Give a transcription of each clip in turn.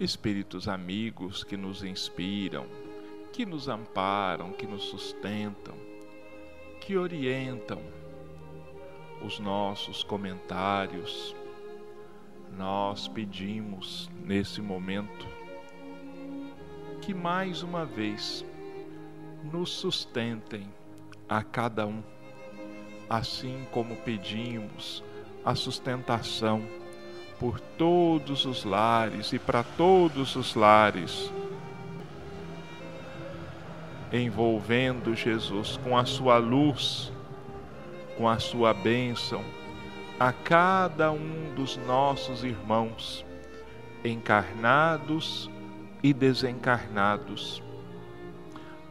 espíritos amigos que nos inspiram, que nos amparam, que nos sustentam, que orientam os nossos comentários. Nós pedimos nesse momento que mais uma vez nos sustentem a cada um, assim como pedimos a sustentação por todos os lares e para todos os lares, envolvendo Jesus com a sua luz, com a sua bênção, a cada um dos nossos irmãos, encarnados e desencarnados.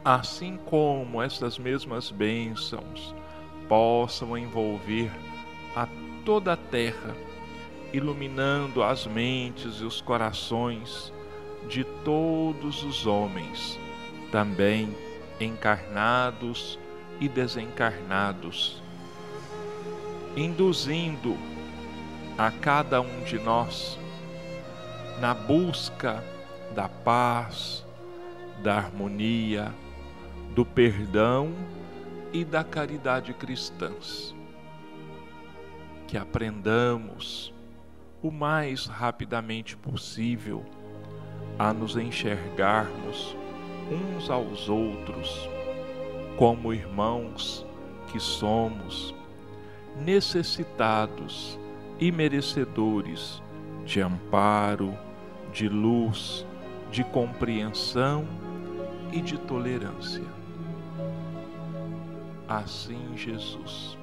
Assim como essas mesmas bênçãos possam envolver a toda a terra iluminando as mentes e os corações de todos os homens, também encarnados e desencarnados, induzindo a cada um de nós na busca da paz, da harmonia, do perdão e da caridade cristãs. Que aprendamos o mais rapidamente possível a nos enxergarmos uns aos outros como irmãos que somos, necessitados e merecedores de amparo, de luz, de compreensão e de tolerância. Assim, Jesus,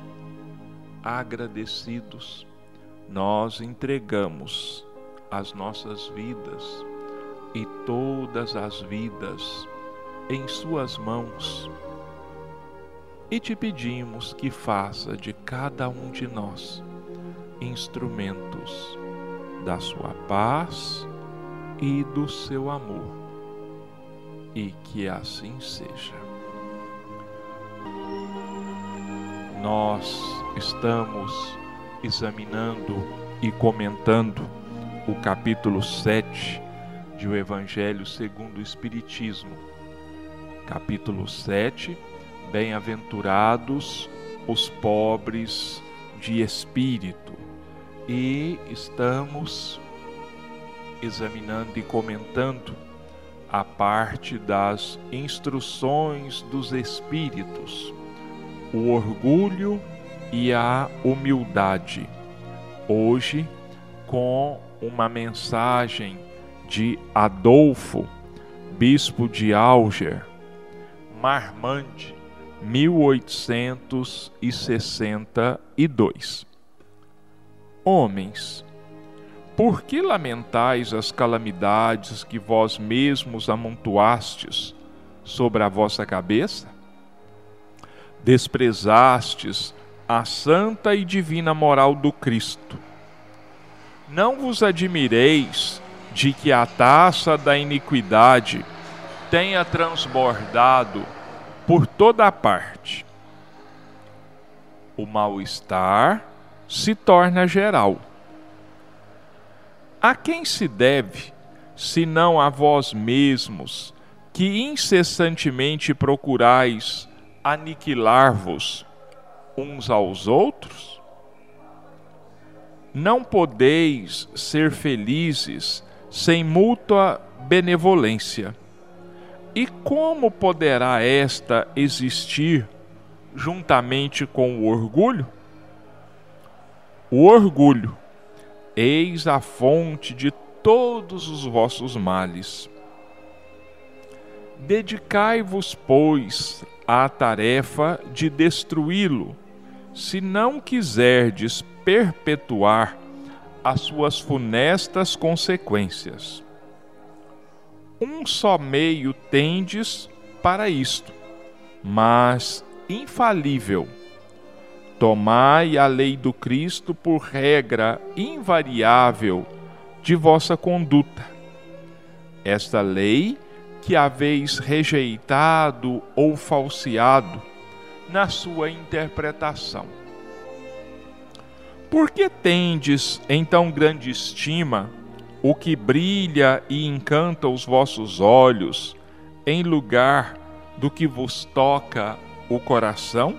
agradecidos, nós entregamos as nossas vidas e todas as vidas em Suas mãos e te pedimos que faça de cada um de nós instrumentos da Sua paz e do seu amor, e que assim seja. Nós estamos examinando e comentando o capítulo 7 de O Evangelho segundo o Espiritismo. Capítulo 7: Bem-aventurados os pobres de espírito. E estamos examinando e comentando a parte das instruções dos espíritos, o orgulho e a humildade. Hoje, com uma mensagem de Adolfo, bispo de Alger, Marmande, 1862. Homens, por que lamentais as calamidades que vós mesmos amontoastes sobre a vossa cabeça? Desprezastes a santa e divina moral do Cristo. Não vos admireis de que a taça da iniquidade tenha transbordado por toda a parte. O mal-estar se torna geral. A quem se deve, senão a vós mesmos, que incessantemente procurais aniquilar-vos uns aos outros? Não podeis ser felizes sem mútua benevolência. E como poderá esta existir juntamente com o orgulho? O orgulho, eis a fonte de todos os vossos males. Dedicai-vos, pois, à tarefa de destruí-lo se não quiserdes perpetuar as suas funestas consequências. Um só meio tendes para isto, mas infalível. Tomai a lei do Cristo por regra invariável de vossa conduta. Esta lei que haveis rejeitado ou falseado, na sua interpretação. Por que tendes em tão grande estima o que brilha e encanta os vossos olhos, em lugar do que vos toca o coração?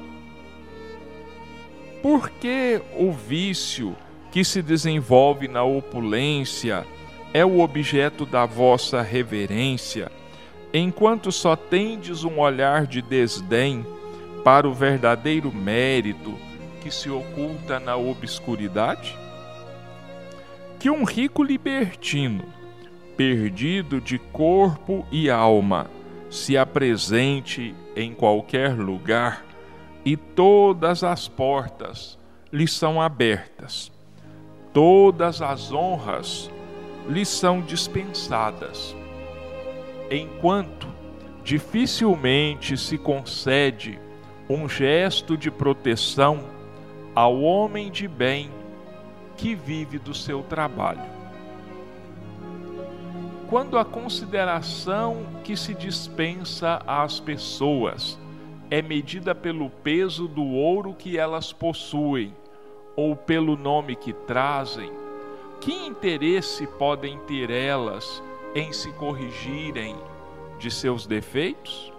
Por que o vício que se desenvolve na opulência é o objeto da vossa reverência, enquanto só tendes um olhar de desdém para o verdadeiro mérito que se oculta na obscuridade? Que um rico libertino, perdido de corpo e alma, se apresente em qualquer lugar e todas as portas lhe são abertas, todas as honras lhe são dispensadas, enquanto dificilmente se concede um gesto de proteção ao homem de bem que vive do seu trabalho. Quando a consideração que se dispensa às pessoas é medida pelo peso do ouro que elas possuem ou pelo nome que trazem, que interesse podem ter elas em se corrigirem de seus defeitos?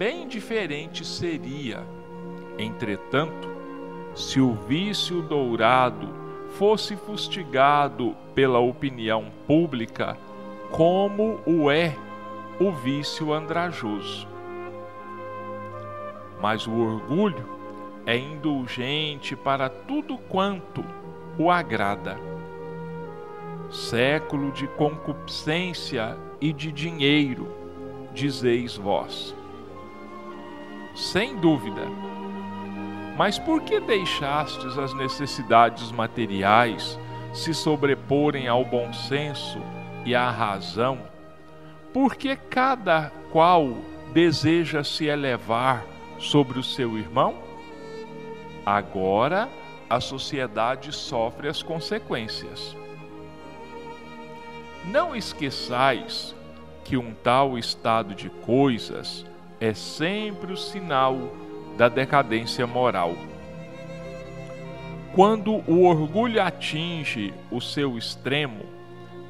Bem diferente seria, entretanto, se o vício dourado fosse fustigado pela opinião pública, como o é o vício andrajoso. Mas o orgulho é indulgente para tudo quanto o agrada. Século de concupiscência e de dinheiro, dizeis vós. Sem dúvida, mas por que deixastes as necessidades materiais se sobreporem ao bom senso e à razão? Porque cada qual deseja se elevar sobre o seu irmão? Agora a sociedade sofre as consequências. Não esqueçais que um tal estado de coisas é sempre o sinal da decadência moral. Quando o orgulho atinge o seu extremo,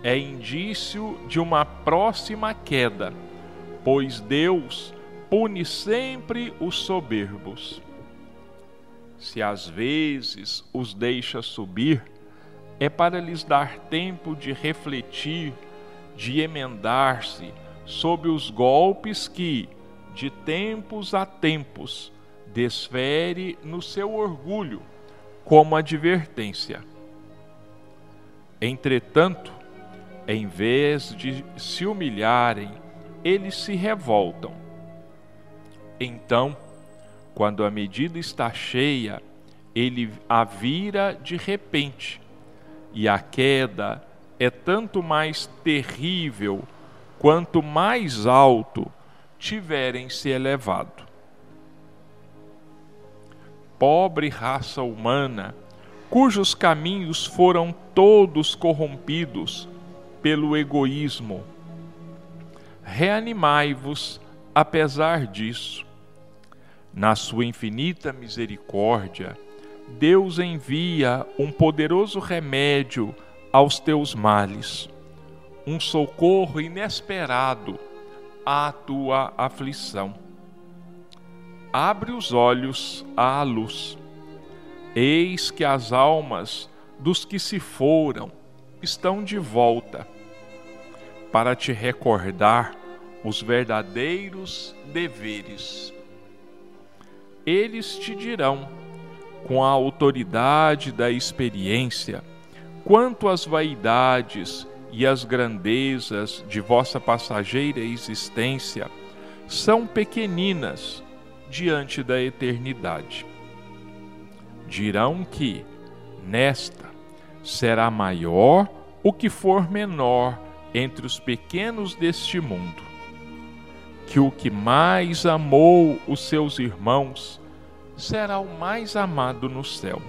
é indício de uma próxima queda, pois Deus pune sempre os soberbos. Se às vezes os deixa subir, é para lhes dar tempo de refletir, de emendar-se sob os golpes que, de tempos a tempos, desfere no seu orgulho como advertência. Entretanto, em vez de se humilharem, eles se revoltam. Então, quando a medida está cheia, ele a vira de repente, e a queda é tanto mais terrível quanto mais alto tiverem se elevado pobre raça humana, cujos caminhos foram todos corrompidos pelo egoísmo. Reanimai-vos apesar disso. Na sua infinita misericórdia, Deus envia um poderoso remédio aos teus males, um socorro inesperado à tua aflição abre os olhos à luz. Eis que as almas dos que se foram estão de volta, para te recordar os verdadeiros deveres. Eles te dirão, com a autoridade da experiência, quanto às vaidades e às grandezas de vossa passageira existência são pequeninas diante da eternidade. Dirão que, nesta, será maior o que for menor entre os pequenos deste mundo. Que o que mais amou os seus irmãos será o mais amado no céu.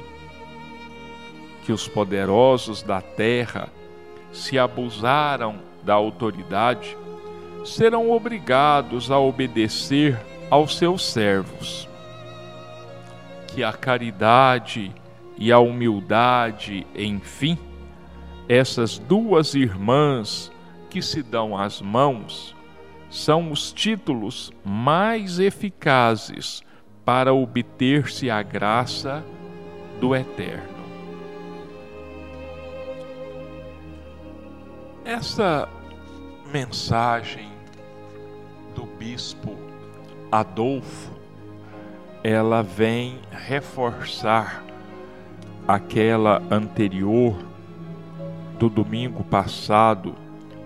Que os poderosos da terra se abusaram da autoridade serão obrigados a obedecer aos seus servos. Que a caridade e a humildade, enfim, essas duas irmãs que se dão as mãos são os títulos mais eficazes para obter-se a graça do Eterno. Essa mensagem do bispo Adolfo, ela vem reforçar aquela anterior do domingo passado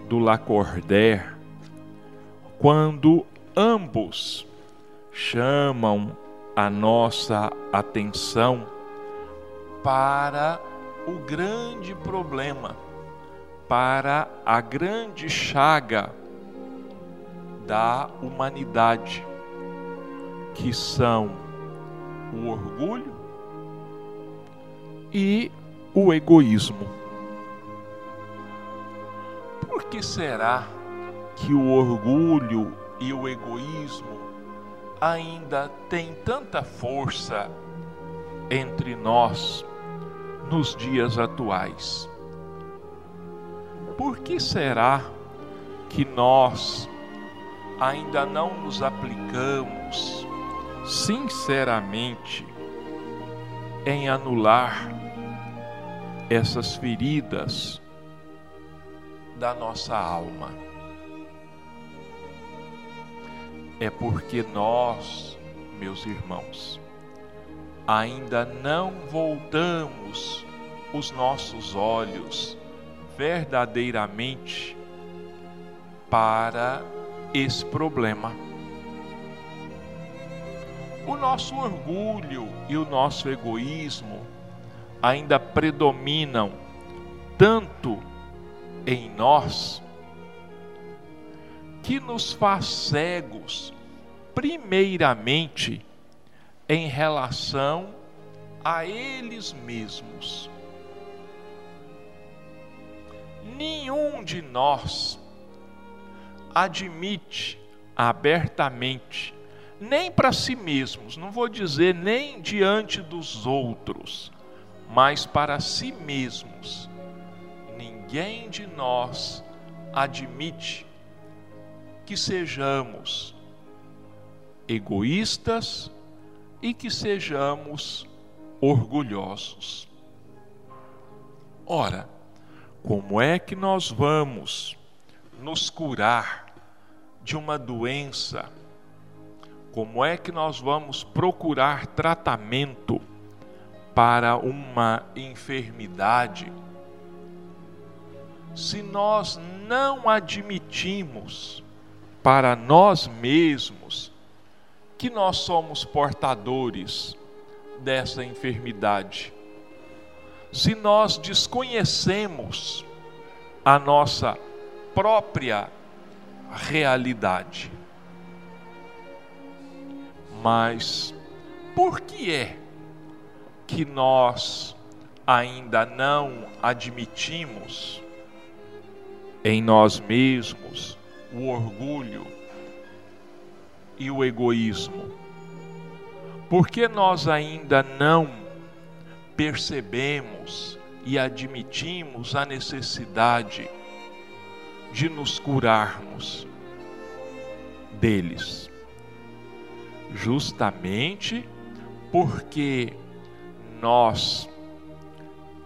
do Lacordaire, quando ambos chamam a nossa atenção para o grande problema, para a grande chaga da humanidade, que são o orgulho e o egoísmo. Por que será que o orgulho e o egoísmo ainda têm tanta força entre nós nos dias atuais? Por que será que nós ainda não nos aplicamos sinceramente em anular essas feridas da nossa alma? É porque nós, meus irmãos, ainda não voltamos os nossos olhos verdadeiramente para esse problema. O nosso orgulho e o nosso egoísmo ainda predominam tanto em nós que nos faz cegos, primeiramente em relação a eles mesmos. Nenhum de nós admite abertamente, nem para si mesmos, não vou dizer nem diante dos outros, mas para si mesmos. Ninguém de nós admite que sejamos egoístas e que sejamos orgulhosos. Ora, como é que nós vamos nos curar de uma doença, como é que nós vamos procurar tratamento para uma enfermidade se nós não admitimos para nós mesmos que nós somos portadores dessa enfermidade? Se nós desconhecemos a nossa própria realidade. Mas por que é que nós ainda não admitimos em nós mesmos o orgulho e o egoísmo? Por que nós ainda não percebemos e admitimos a necessidade de nos curarmos deles. Justamente porque nós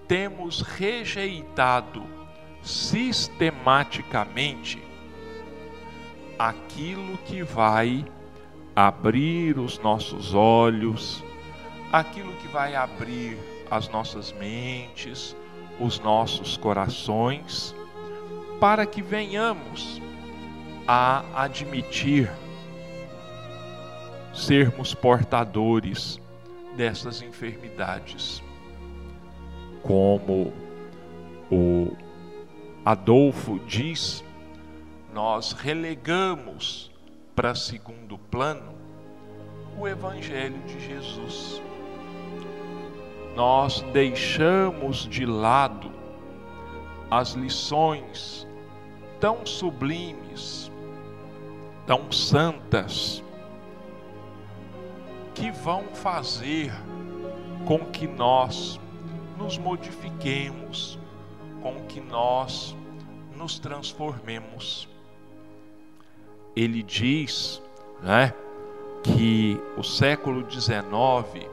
temos rejeitado sistematicamente aquilo que vai abrir os nossos olhos, aquilo que vai abrir as nossas mentes, os nossos corações para que venhamos a admitir sermos portadores dessas enfermidades. Como o Adolfo diz, nós relegamos para segundo plano o Evangelho de Jesus. Nós deixamos de lado as lições tão sublimes, tão santas, que vão fazer com que nós nos modifiquemos, com que nós nos transformemos. Ele diz, né, que o século XIX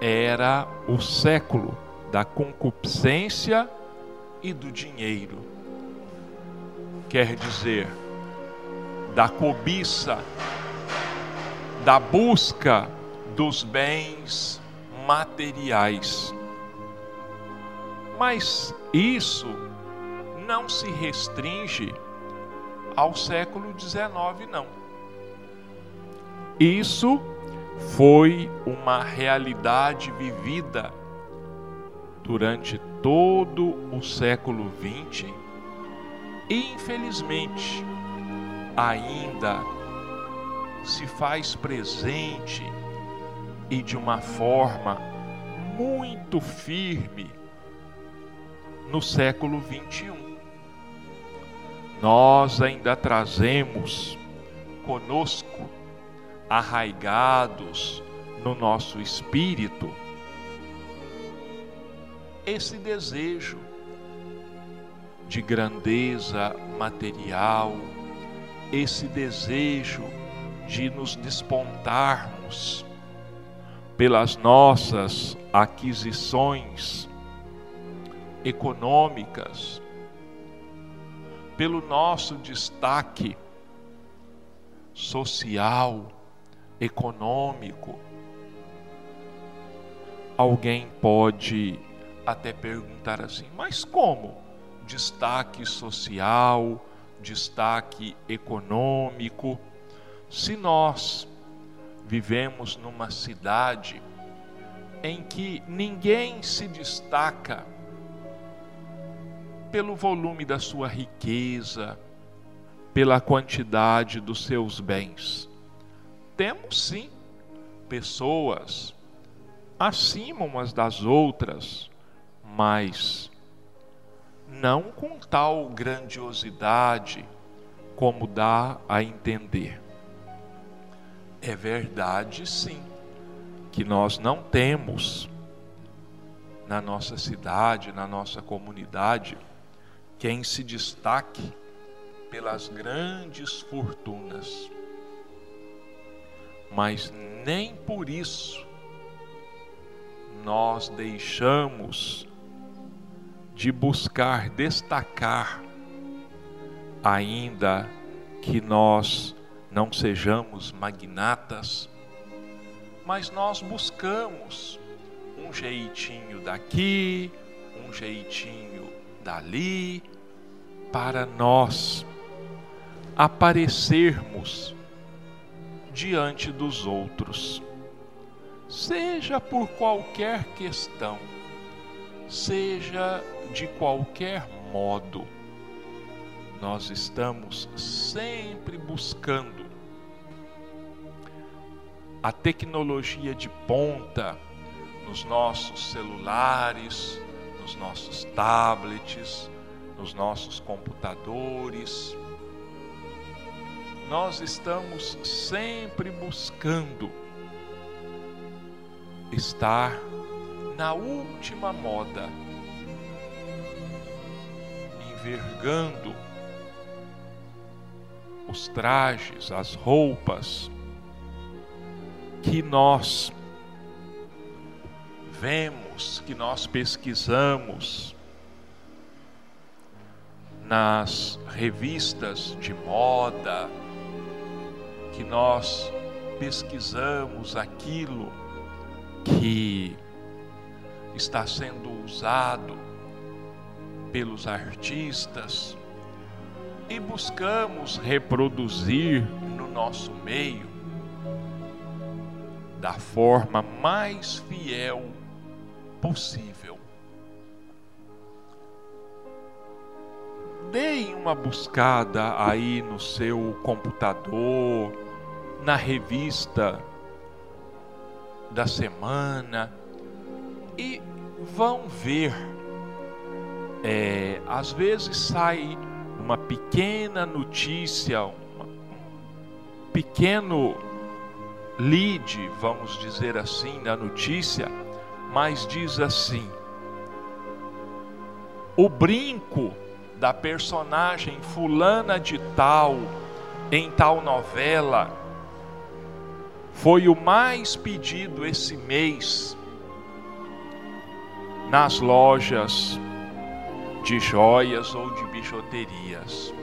era o século da concupiscência e do dinheiro. Quer dizer, da cobiça, da busca dos bens materiais. Mas isso não se restringe ao século XIX, não. Isso foi uma realidade vivida durante todo o século XX e, infelizmente, ainda se faz presente e de uma forma muito firme no século 21. Nós ainda trazemos conosco, arraigados no nosso espírito, esse desejo de grandeza material, esse desejo de nos despontarmos pelas nossas aquisições econômicas, pelo nosso destaque social, econômico. Alguém pode até perguntar assim: mas como? Destaque social, destaque econômico. Se nós vivemos numa cidade em que ninguém se destaca pelo volume da sua riqueza, pela quantidade dos seus bens. Temos sim pessoas acima umas das outras, mas não com tal grandiosidade como dá a entender. É verdade, sim, que nós não temos na nossa cidade, na nossa comunidade, quem se destaque pelas grandes fortunas. Mas nem por isso nós deixamos de buscar destacar, ainda que nós não sejamos magnatas, mas nós buscamos um jeitinho daqui, um jeitinho dali, para nós aparecermos diante dos outros, seja por qualquer questão, seja de qualquer modo, nós estamos sempre buscando a tecnologia de ponta nos nossos celulares, nos nossos tablets, nos nossos computadores. Nós estamos sempre buscando estar na última moda envergando os trajes, as roupas que nós vemos, que nós pesquisamos nas revistas de moda, que nós pesquisamos aquilo que está sendo usado pelos artistas e buscamos reproduzir no nosso meio da forma mais fiel possível. Deem uma buscada aí no seu computador, na revista da semana e vão ver é, às vezes sai uma pequena notícia, um pequeno lead, vamos dizer assim, na notícia, mas diz assim: o brinco da personagem fulana de tal em tal novela foi o mais pedido esse mês nas lojas de joias ou de bijuterias.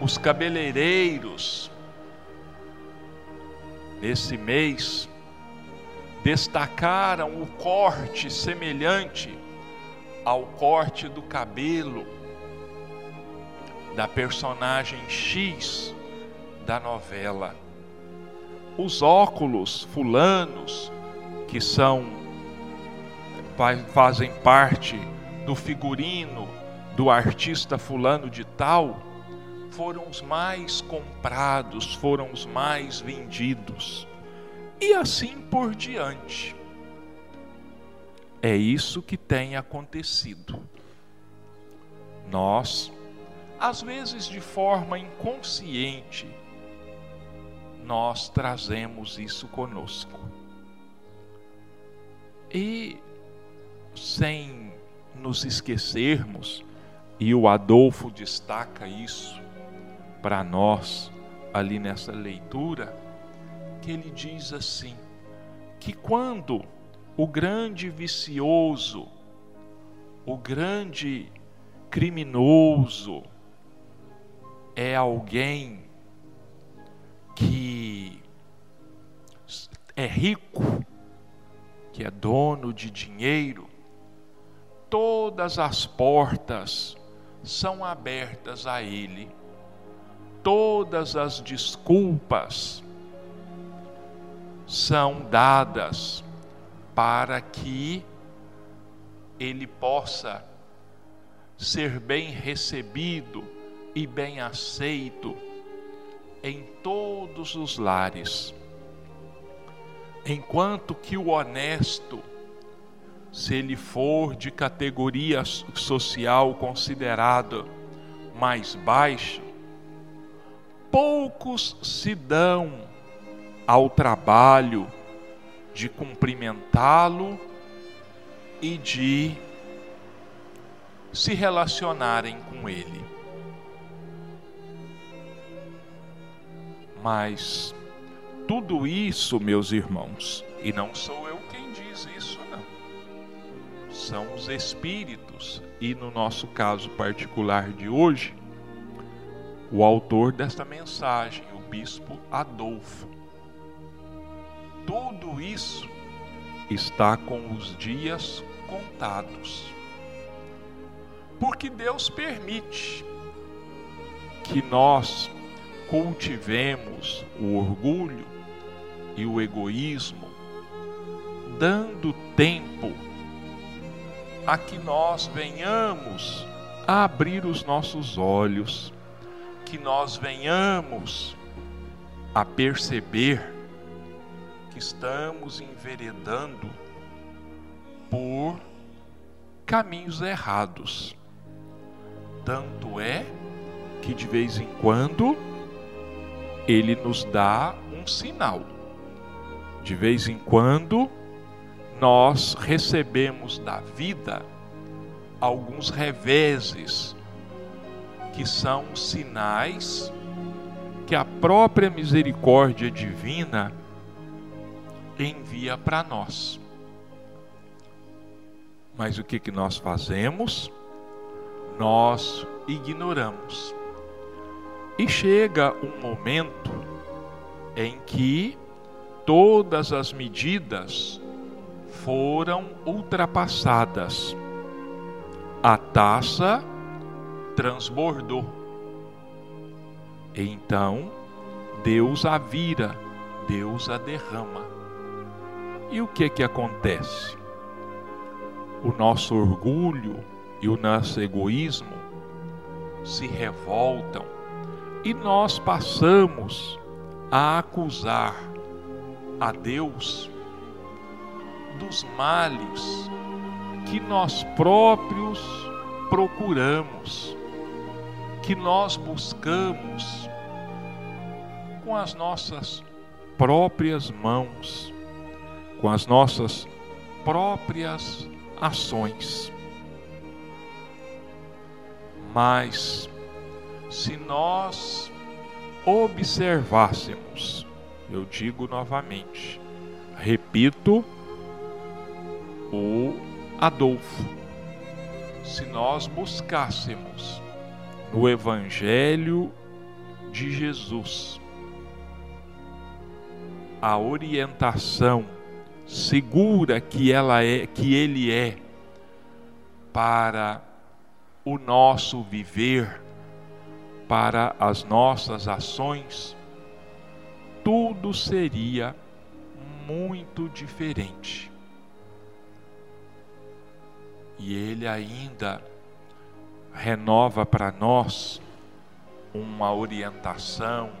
Os cabeleireiros nesse mês destacaram o corte semelhante ao corte do cabelo da personagem X da novela. Os óculos fulanos, que são fazem parte do figurino do artista fulano de tal, foram os mais comprados, foram os mais vendidos. E assim por diante. É isso que tem acontecido. Nós, às vezes de forma inconsciente, nós trazemos isso conosco. E sem nos esquecermos, e o Adolfo destaca isso para nós ali nessa leitura, que ele diz assim: que quando o grande vicioso, o grande criminoso é alguém que é rico, que é dono de dinheiro, todas as portas são abertas a ele, todas as desculpas são dadas para que ele possa ser bem recebido e bem aceito em todos os lares. Enquanto que o honesto, se ele for de categoria social considerada mais baixa, poucos se dão ao trabalho de cumprimentá-lo e de se relacionarem com ele. Mas tudo isso, meus irmãos, e não sou eu quem diz isso, não. São os espíritos, e no nosso caso particular de hoje, o autor desta mensagem, o bispo Adolfo tudo isso está com os dias contados. Porque Deus permite que nós cultivemos o orgulho e o egoísmo, dando tempo a que nós venhamos a abrir os nossos olhos, que nós venhamos a perceber que estamos enveredando por caminhos errados. Tanto é que de vez em quando ele nos dá um sinal. De vez em quando nós recebemos da vida alguns reveses que são sinais que a própria misericórdia divina envia para nós. Mas o que, que nós fazemos? Nós ignoramos. E chega um momento em que todas as medidas foram ultrapassadas. A taça transbordou. Então, Deus a vira, Deus a derrama. E o que que acontece? O nosso orgulho e o nosso egoísmo se revoltam e nós passamos a acusar a Deus dos males que nós próprios procuramos, que nós buscamos com as nossas próprias mãos com as nossas próprias ações. Mas, se nós observássemos, eu digo novamente, repito, o Adolfo, se nós buscássemos no Evangelho de Jesus a orientação segura que ela é, que ele é para o nosso viver, para as nossas ações, tudo seria muito diferente. E ele ainda renova para nós uma orientação,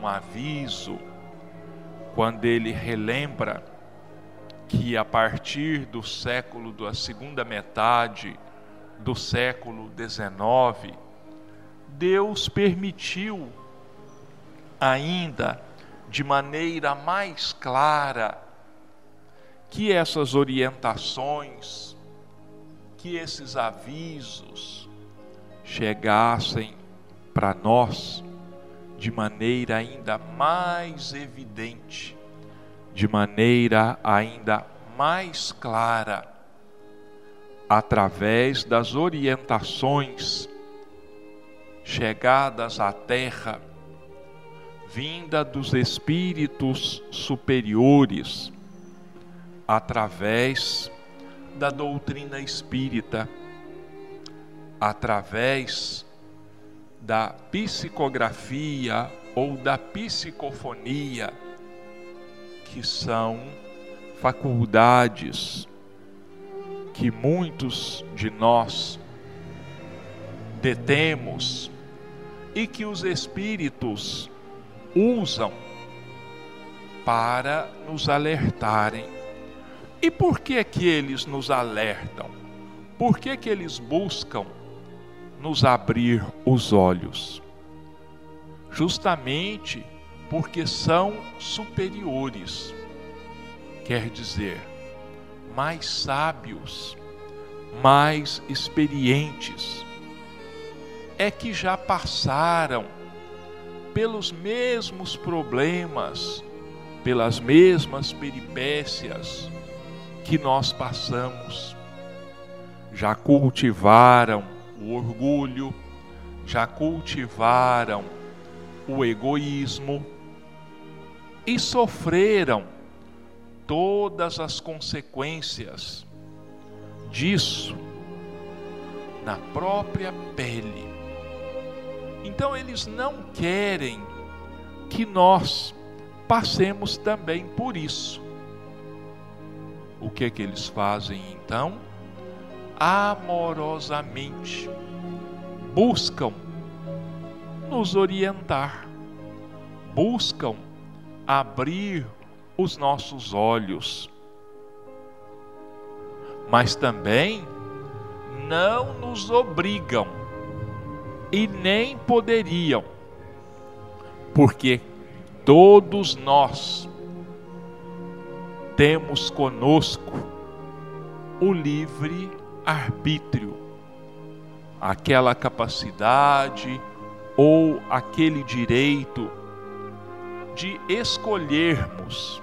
um aviso, quando ele relembra que a partir do século da segunda metade do século XIX, Deus permitiu ainda de maneira mais clara que essas orientações, que esses avisos chegassem para nós de maneira ainda mais evidente, de maneira ainda mais clara, através das orientações chegadas à Terra, vinda dos espíritos superiores, através da doutrina espírita, através da psicografia ou da psicofonia, que são faculdades que muitos de nós detemos e que os espíritos usam para nos alertarem. E por que que eles nos alertam? Por que que eles buscam nos abrir os olhos? Justamente porque são superiores. Quer dizer, mais sábios, mais experientes, é que já passaram pelos mesmos problemas, pelas mesmas peripécias que nós passamos. Já cultivaram o orgulho, já cultivaram o egoísmo e sofreram todas as consequências disso na própria pele. Então eles não querem que nós passemos também por isso. O que é que eles fazem então? Amorosamente buscam nos orientar, buscam abrir os nossos olhos, mas também não nos obrigam e nem poderiam, porque todos nós temos conosco o livre arbítrio, aquela capacidade ou aquele direito de escolhermos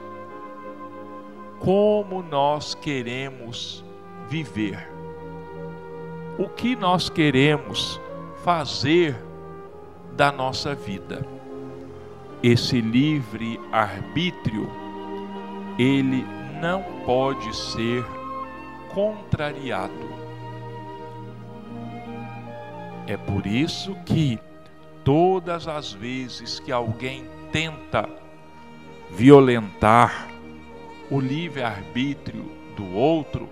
como nós queremos viver, o que nós queremos fazer da nossa vida. Esse livre arbítrio, ele não pode ser contrariado. É por isso que todas as vezes que alguém tenta violentar o livre-arbítrio do outro,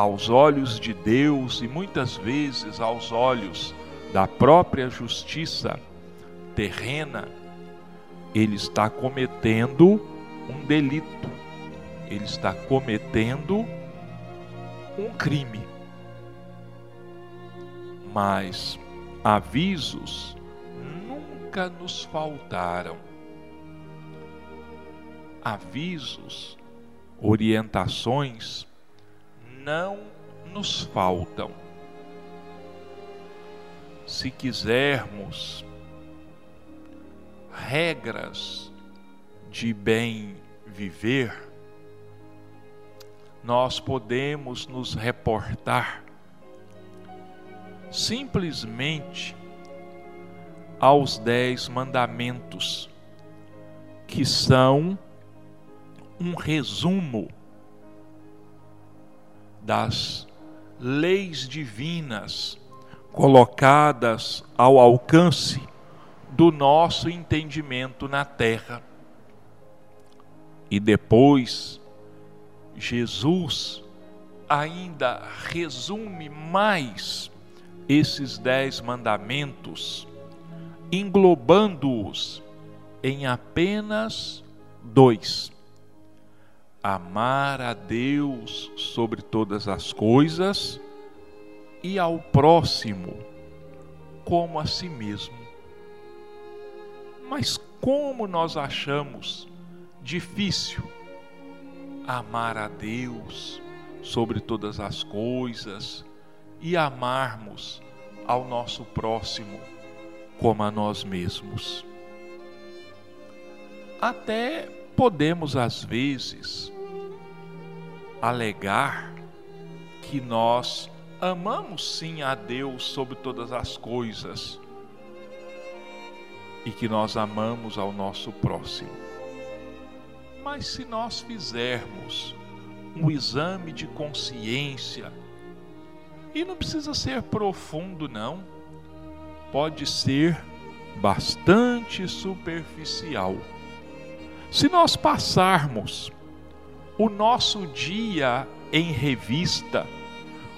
aos olhos de Deus e muitas vezes aos olhos da própria justiça terrena, ele está cometendo um delito, ele está cometendo um crime. Mas avisos nunca nos faltaram. Avisos, orientações não nos faltam. Se quisermos regras de bem viver, nós podemos nos reportar simplesmente aos dez mandamentos, que são um resumo das leis divinas colocadas ao alcance do nosso entendimento na terra. E depois, Jesus ainda resume mais esses dez mandamentos, englobando-os em apenas dois: amar a Deus sobre todas as coisas e ao próximo como a si mesmo. Mas como nós achamos difícil amar a Deus sobre todas as coisas e amarmos ao nosso próximo como a nós mesmos. Até podemos, às vezes, alegar que nós amamos sim a Deus sobre todas as coisas e que nós amamos ao nosso próximo. Mas se nós fizermos um exame de consciência, e não precisa ser profundo, não, pode ser bastante superficial. Se nós passarmos o nosso dia em revista,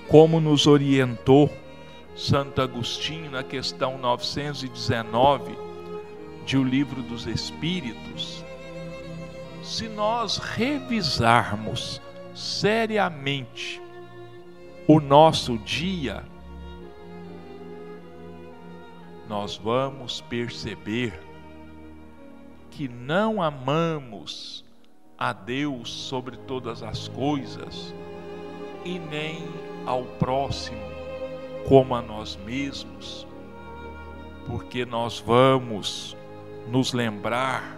como nos orientou Santo Agostinho na questão 919 de O Livro dos Espíritos, se nós revisarmos seriamente o nosso dia, nós vamos perceber que não amamos a Deus sobre todas as coisas e nem ao próximo como a nós mesmos, porque nós vamos nos lembrar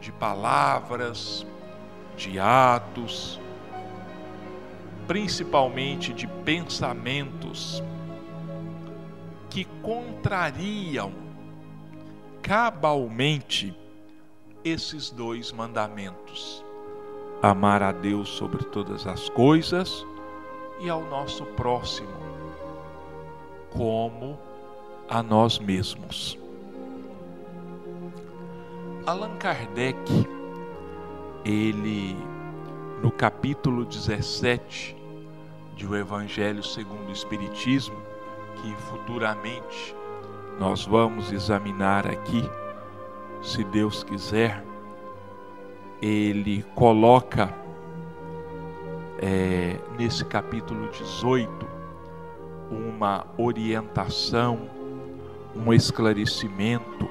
de palavras, de atos, principalmente de pensamentos que contrariam cabalmente esses dois mandamentos: amar a Deus sobre todas as coisas e ao nosso próximo como a nós mesmos. Allan Kardec, ele no capítulo 17 de O Evangelho segundo o Espiritismo, que futuramente nós vamos examinar aqui, se Deus quiser, ele coloca é, nesse capítulo 18 uma orientação, um esclarecimento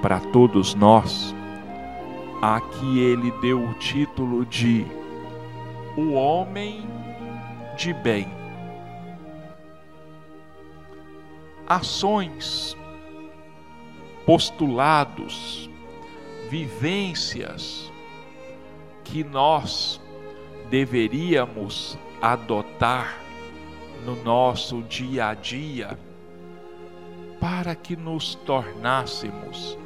para todos nós. Aqui ele deu o título de O Homem de Bem. Ações, postulados, vivências que nós deveríamos adotar no nosso dia a dia para que nos tornássemos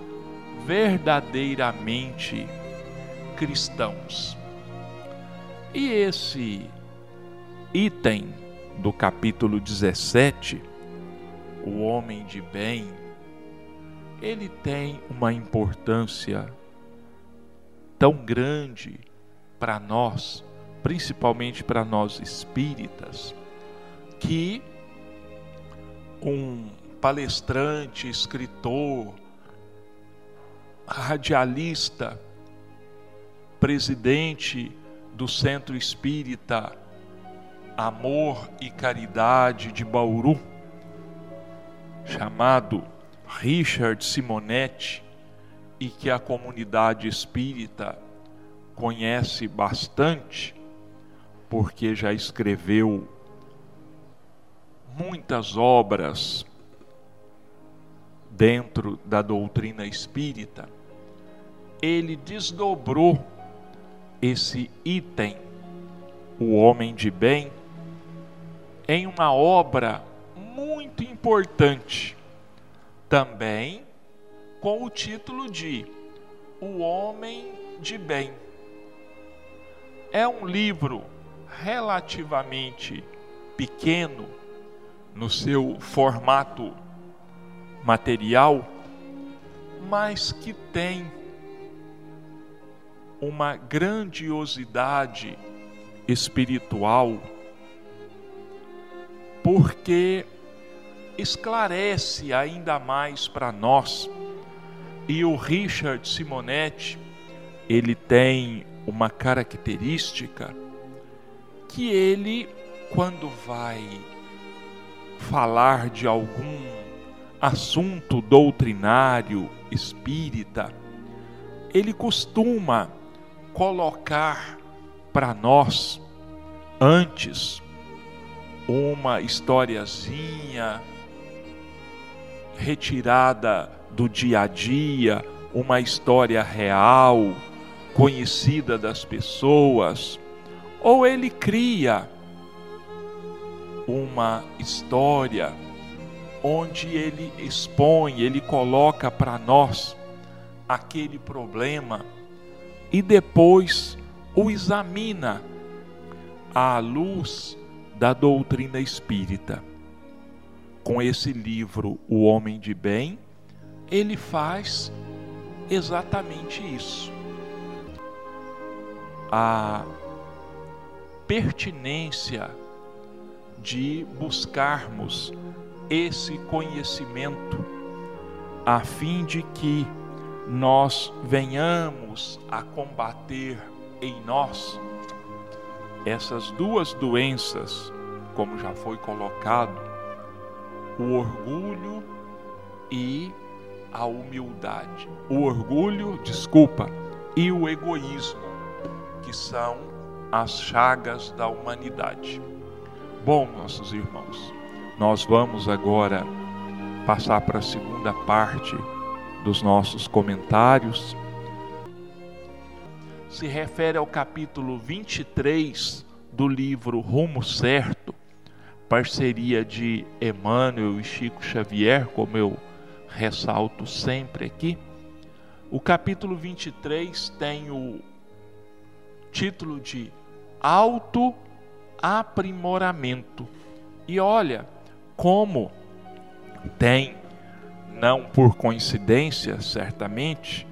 verdadeiramente cristãos. E esse item do capítulo 17, o homem de bem, ele tem uma importância tão grande para nós principalmente para nós espíritas, que um palestrante, escritor, radialista, presidente do Centro Espírita Amor e Caridade de Bauru, chamado Richard Simonetti, e que a comunidade espírita conhece bastante, porque já escreveu muitas obras dentro da doutrina espírita, ele desdobrou esse item, o homem de bem, em uma obra muito importante, também com o título de O Homem de Bem. É um livro relativamente pequeno no seu formato material, mas que tem uma grandiosidade espiritual, porque esclarece ainda mais para nós. E o Richard Simonetti, ele tem uma característica que ele, quando vai falar de algum assunto doutrinário espírita, ele costuma colocar para nós antes uma historiazinha retirada do dia a dia, uma história real, conhecida das pessoas, ou ele cria uma história onde ele expõe, ele coloca para nós aquele problema e depois o examina à luz da doutrina espírita. Com esse livro, O Homem de Bem, ele faz exatamente isso. A pertinência de buscarmos esse conhecimento a fim de que nós venhamos a combater em nós essas duas doenças, como já foi colocado, o orgulho e a humildade. O orgulho, desculpa, e o egoísmo, que são as chagas da humanidade. Bom, nossos irmãos, nós vamos agora passar para a segunda parte dos nossos comentários. Se refere ao capítulo 23 do livro Rumo Certo, parceria de Emmanuel e Chico Xavier, como eu ressalto sempre aqui. O capítulo 23 tem o título de Autoaprimoramento. E olha como tem não por coincidência, certamente,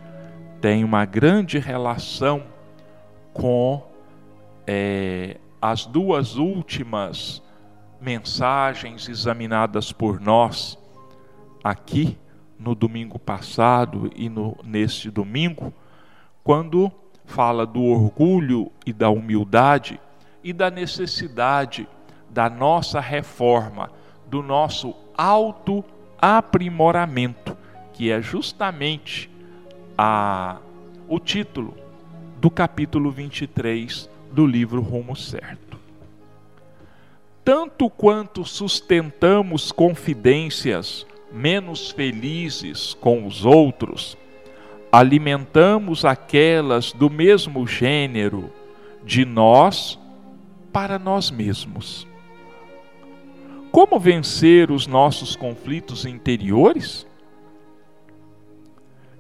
tem uma grande relação com é, as duas últimas mensagens examinadas por nós aqui no domingo passado e no, neste domingo, quando fala do orgulho e da humildade e da necessidade da nossa reforma, do nosso auto aprimoramento, que é justamente a, o título do capítulo 23 do livro Rumo Certo. Tanto quanto sustentamos confidências menos felizes com os outros, alimentamos aquelas do mesmo gênero de nós para nós mesmos. Como vencer os nossos conflitos interiores?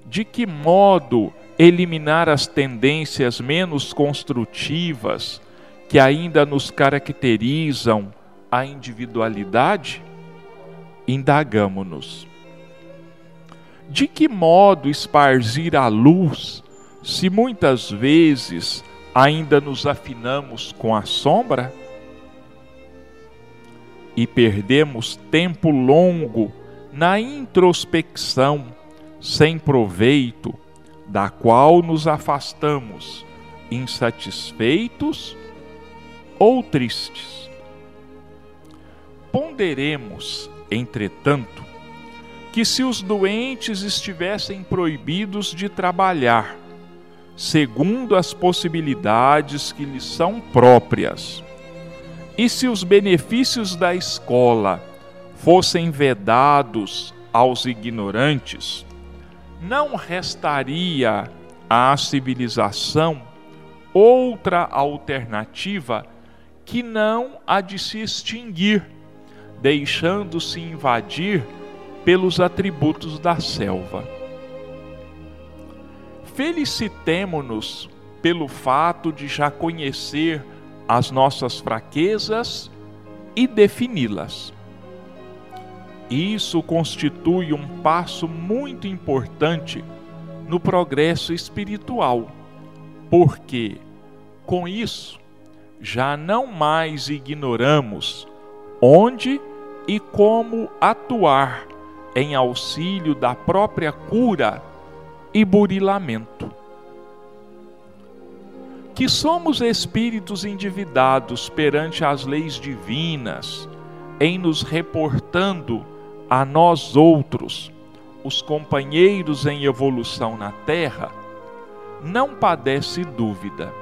De que modo eliminar as tendências menos construtivas que ainda nos caracterizam a individualidade? Indagamo-nos. De que modo esparzir a luz se muitas vezes ainda nos afinamos com a sombra? e perdemos tempo longo na introspecção sem proveito, da qual nos afastamos, insatisfeitos ou tristes. Ponderemos, entretanto, que se os doentes estivessem proibidos de trabalhar, segundo as possibilidades que lhes são próprias, E se os benefícios da escola fossem vedados aos ignorantes, não restaria à civilização outra alternativa que não a de se extinguir, deixando-se invadir pelos atributos da selva. Felicitemo-nos pelo fato de já conhecer as nossas fraquezas e defini-las. Isso constitui um passo muito importante no progresso espiritual, porque, com isso, já não mais ignoramos onde e como atuar em auxílio da própria cura e burilamento. Que somos espíritos endividados perante as leis divinas, em nos reportando a nós outros, os companheiros em evolução na Terra, não padece dúvida.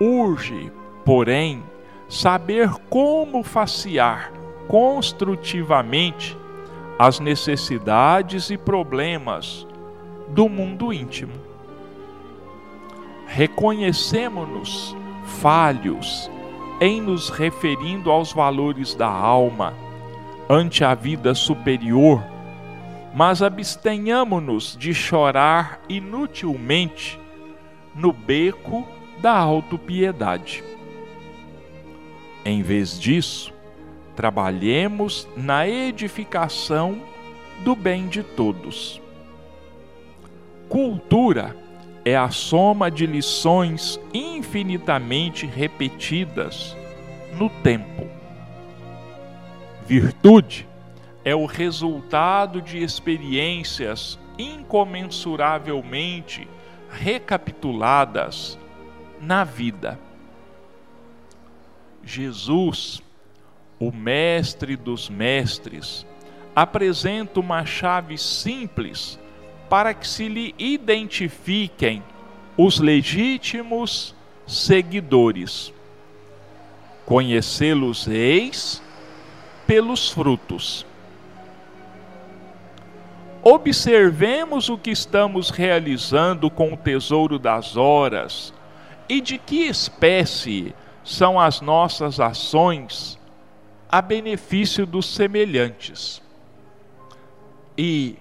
Urge, porém, saber como facear construtivamente as necessidades e problemas do mundo íntimo. Reconhecemos-nos falhos em nos referindo aos valores da alma ante a vida superior, mas abstenhamo-nos de chorar inutilmente no beco da autopiedade. Em vez disso, trabalhemos na edificação do bem de todos. Cultura é a soma de lições infinitamente repetidas no tempo. Virtude é o resultado de experiências incomensuravelmente recapituladas na vida. Jesus, o Mestre dos Mestres, apresenta uma chave simples para que se lhe identifiquem os legítimos seguidores. Conhecê-los eis pelos frutos. Observemos o que estamos realizando com o tesouro das horas e de que espécie são as nossas ações a benefício dos semelhantes. E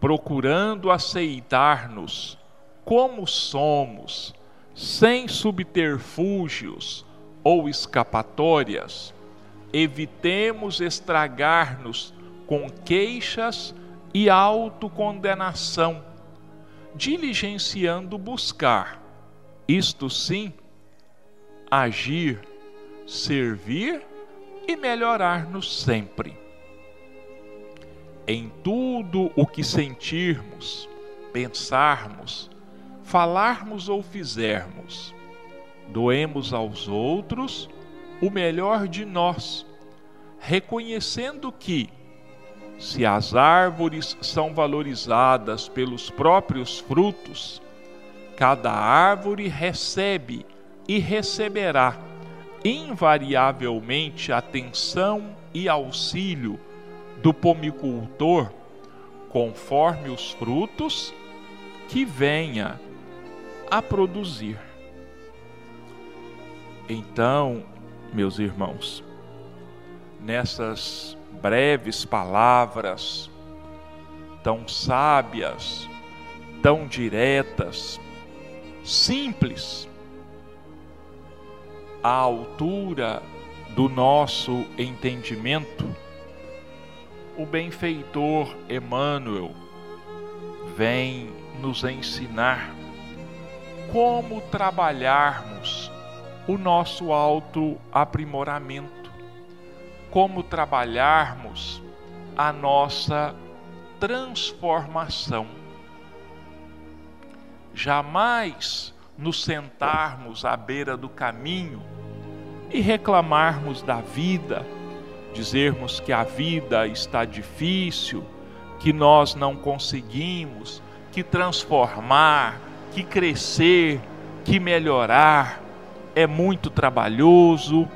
procurando aceitar-nos como somos, sem subterfúgios ou escapatórias, evitemos estragar-nos com queixas e autocondenação, diligenciando buscar, isto sim, agir, servir e melhorar-nos sempre. Em tudo o que sentirmos, pensarmos, falarmos ou fizermos, doemos aos outros o melhor de nós, reconhecendo que, se as árvores são valorizadas pelos próprios frutos, cada árvore recebe e receberá invariavelmente atenção e auxílio do pomicultor, conforme os frutos que venha a produzir. Então, meus irmãos, nessas breves palavras, tão sábias, tão diretas, simples, à altura do nosso entendimento, o benfeitor Emmanuel vem nos ensinar como trabalharmos o nosso autoaprimoramento, como trabalharmos a nossa transformação. Jamais nos sentarmos à beira do caminho e reclamarmos da vida, dizermos que a vida está difícil, que nós não conseguimos, que transformar, que crescer, que melhorar. é muito trabalhoso,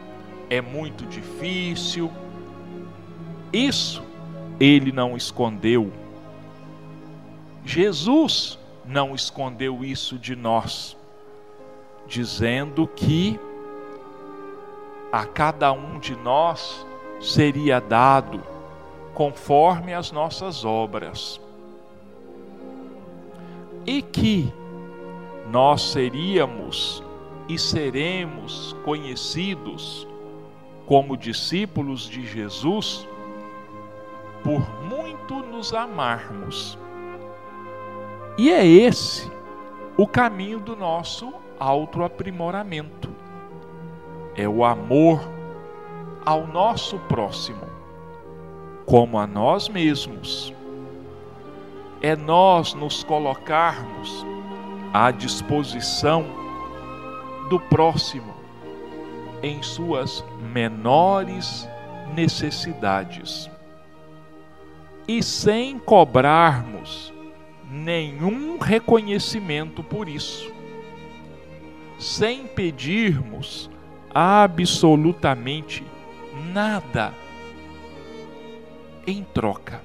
é muito difícil. Isso ele não escondeu. Jesus não escondeu isso de nós, dizendo que a cada um de nós seria dado conforme as nossas obras. E que nós seríamos e seremos conhecidos como discípulos de Jesus por muito nos amarmos. E é esse o caminho do nosso autoaprimoramento. É o amor ao nosso próximo, como a nós mesmos. É nós nos colocarmos à disposição do próximo em suas menores necessidades e sem cobrarmos nenhum reconhecimento por isso, sem pedirmos absolutamente nada em troca.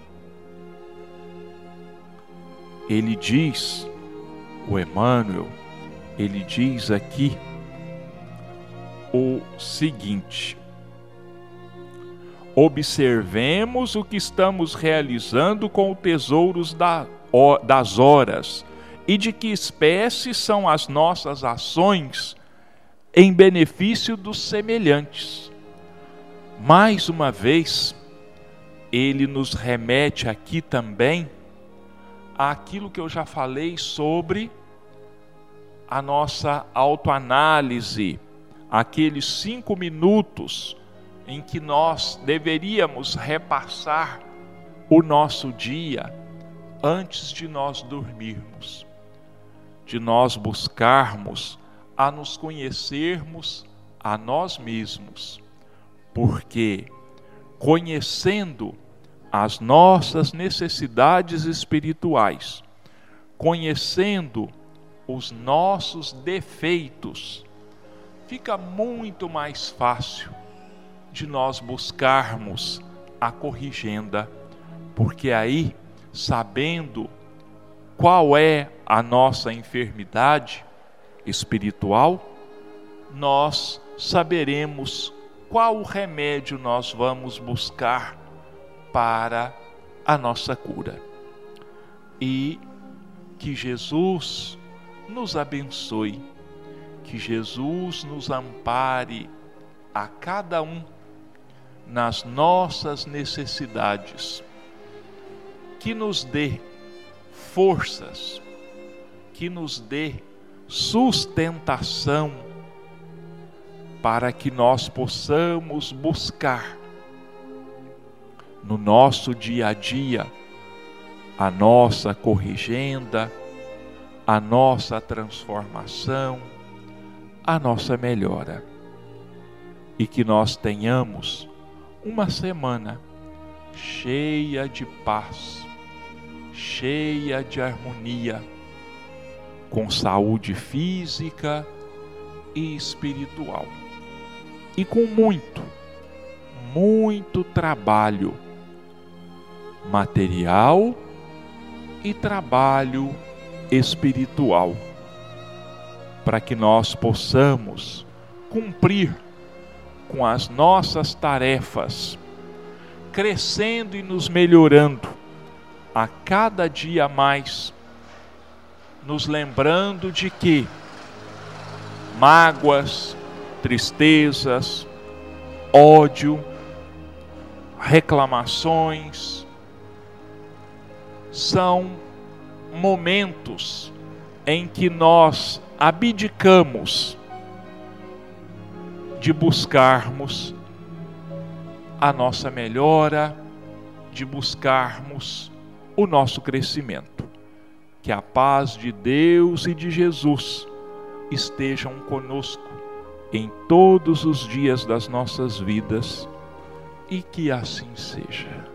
Ele diz, o Emmanuel, ele diz aqui o seguinte: observemos o que estamos realizando com os tesouros da, das horas e de que espécie são as nossas ações em benefício dos semelhantes. Mais uma vez, ele nos remete aqui também àquilo que eu já falei sobre a nossa autoanálise, aqueles cinco minutos em que nós deveríamos repassar o nosso dia antes de nós dormirmos, de nós buscarmos a nos conhecermos a nós mesmos, porque conhecendo as nossas necessidades espirituais, conhecendo os nossos defeitos, fica muito mais fácil de nós buscarmos a corrigenda, porque aí, sabendo qual é a nossa enfermidade espiritual, nós saberemos qual remédio nós vamos buscar para a nossa cura. E que Jesus nos abençoe, que Jesus nos ampare a cada um nas nossas necessidades, que nos dê forças, que nos dê sustentação para que nós possamos buscar no nosso dia a dia a nossa corrigenda, a nossa transformação, a nossa melhora. E que nós tenhamos uma semana cheia de paz, cheia de harmonia, com saúde física e espiritual, e com muito, muito trabalho material e trabalho espiritual, para que nós possamos cumprir com as nossas tarefas, crescendo e nos melhorando a cada dia mais, nos lembrando de que mágoas, tristezas, ódio, reclamações são momentos em que nós abdicamos de buscarmos a nossa melhora, de buscarmos o nosso crescimento. Que a paz de Deus e de Jesus estejam conosco em todos os dias das nossas vidas e que assim seja.